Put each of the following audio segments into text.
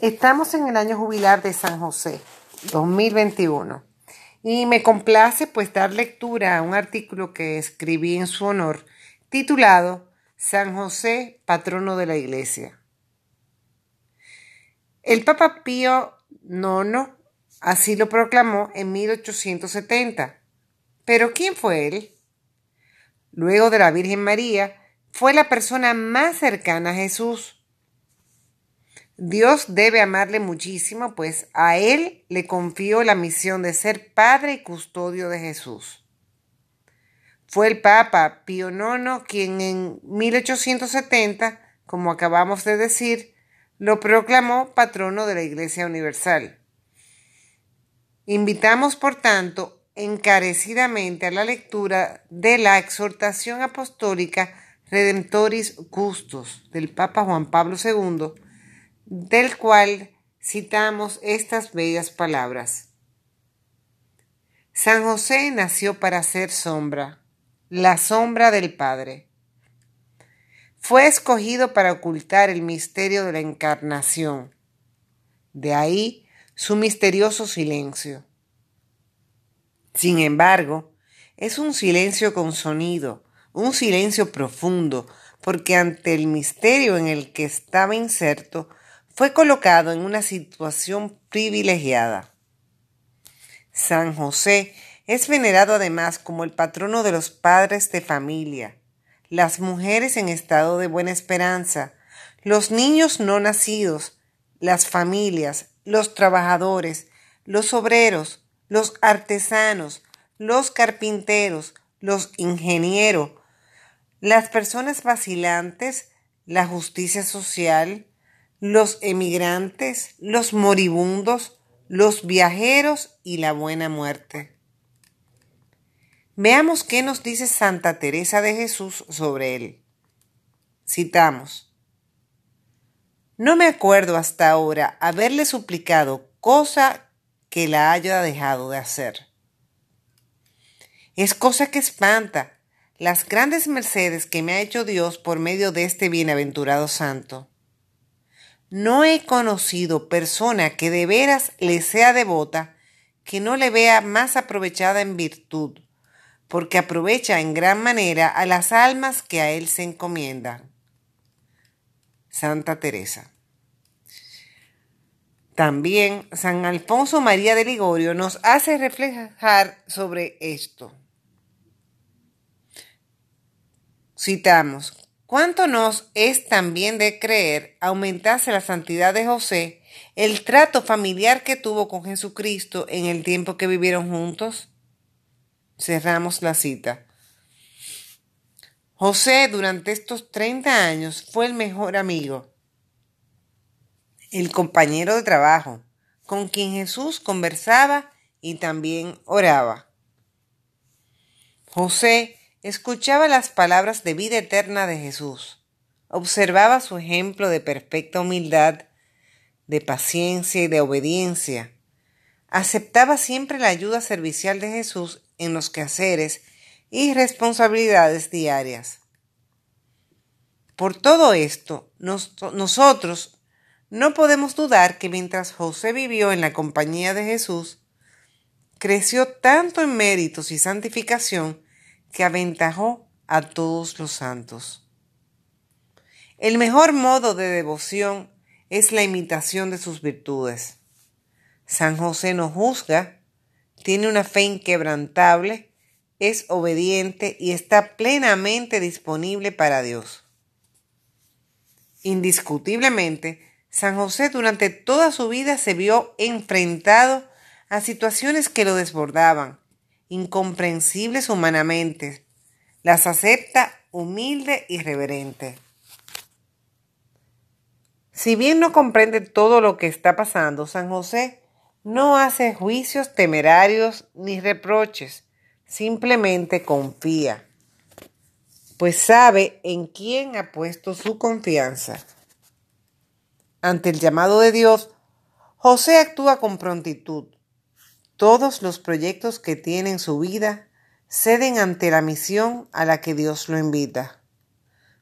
Estamos en el año jubilar de San José, 2021, y me complace pues dar lectura a un artículo que escribí en su honor titulado San José, patrono de la Iglesia. El Papa Pío IX así lo proclamó en 1870. Pero ¿quién fue él? Luego de la Virgen María, fue la persona más cercana a Jesús Dios debe amarle muchísimo, pues a Él le confió la misión de ser padre y custodio de Jesús. Fue el Papa Pío IX quien en 1870, como acabamos de decir, lo proclamó patrono de la Iglesia Universal. Invitamos, por tanto, encarecidamente a la lectura de la exhortación apostólica Redemptoris Custos del Papa Juan Pablo II, del cual citamos estas bellas palabras. San José nació para ser sombra, la sombra del Padre. Fue escogido para ocultar el misterio de la encarnación. De ahí su misterioso silencio. Sin embargo, es un silencio con sonido, un silencio profundo, porque ante el misterio en el que estaba inserto, fue colocado en una situación privilegiada. San José es venerado además como el patrono de los padres de familia, las mujeres en estado de buena esperanza, los niños no nacidos, las familias, los trabajadores, los obreros, los artesanos, los carpinteros, los ingenieros, las personas vacilantes, la justicia social, los emigrantes, los moribundos, los viajeros y la buena muerte. Veamos qué nos dice Santa Teresa de Jesús sobre él. Citamos. No me acuerdo hasta ahora haberle suplicado cosa que la haya dejado de hacer. Es cosa que espanta las grandes mercedes que me ha hecho Dios por medio de este bienaventurado santo. No he conocido persona que de veras le sea devota que no le vea más aprovechada en virtud, porque aprovecha en gran manera a las almas que a él se encomiendan. Santa Teresa. También San Alfonso María de Ligorio nos hace reflejar sobre esto. Citamos, ¿Cuánto nos es también de creer aumentase la santidad de José el trato familiar que tuvo con Jesucristo en el tiempo que vivieron juntos? Cerramos la cita. José durante estos 30 años fue el mejor amigo, el compañero de trabajo, con quien Jesús conversaba y también oraba. José Escuchaba las palabras de vida eterna de Jesús. Observaba su ejemplo de perfecta humildad, de paciencia y de obediencia. Aceptaba siempre la ayuda servicial de Jesús en los quehaceres y responsabilidades diarias. Por todo esto, nosotros no podemos dudar que mientras José vivió en la compañía de Jesús, creció tanto en méritos y santificación que aventajó a todos los santos. El mejor modo de devoción es la imitación de sus virtudes. San José no juzga, tiene una fe inquebrantable, es obediente y está plenamente disponible para Dios. Indiscutiblemente, San José durante toda su vida se vio enfrentado a situaciones que lo desbordaban, incomprensibles humanamente, las acepta humilde y reverente. Si bien no comprende todo lo que está pasando, San José no hace juicios temerarios ni reproches, simplemente confía, pues sabe en quién ha puesto su confianza. Ante el llamado de Dios, José actúa con prontitud, todos los proyectos que tiene en su vida ceden ante la misión a la que Dios lo invita.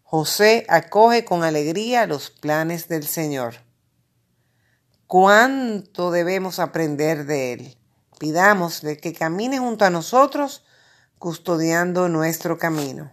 José acoge con alegría los planes del Señor. cuánto debemos aprender de Él. Pidámosle que camine junto a nosotros, custodiando nuestro camino.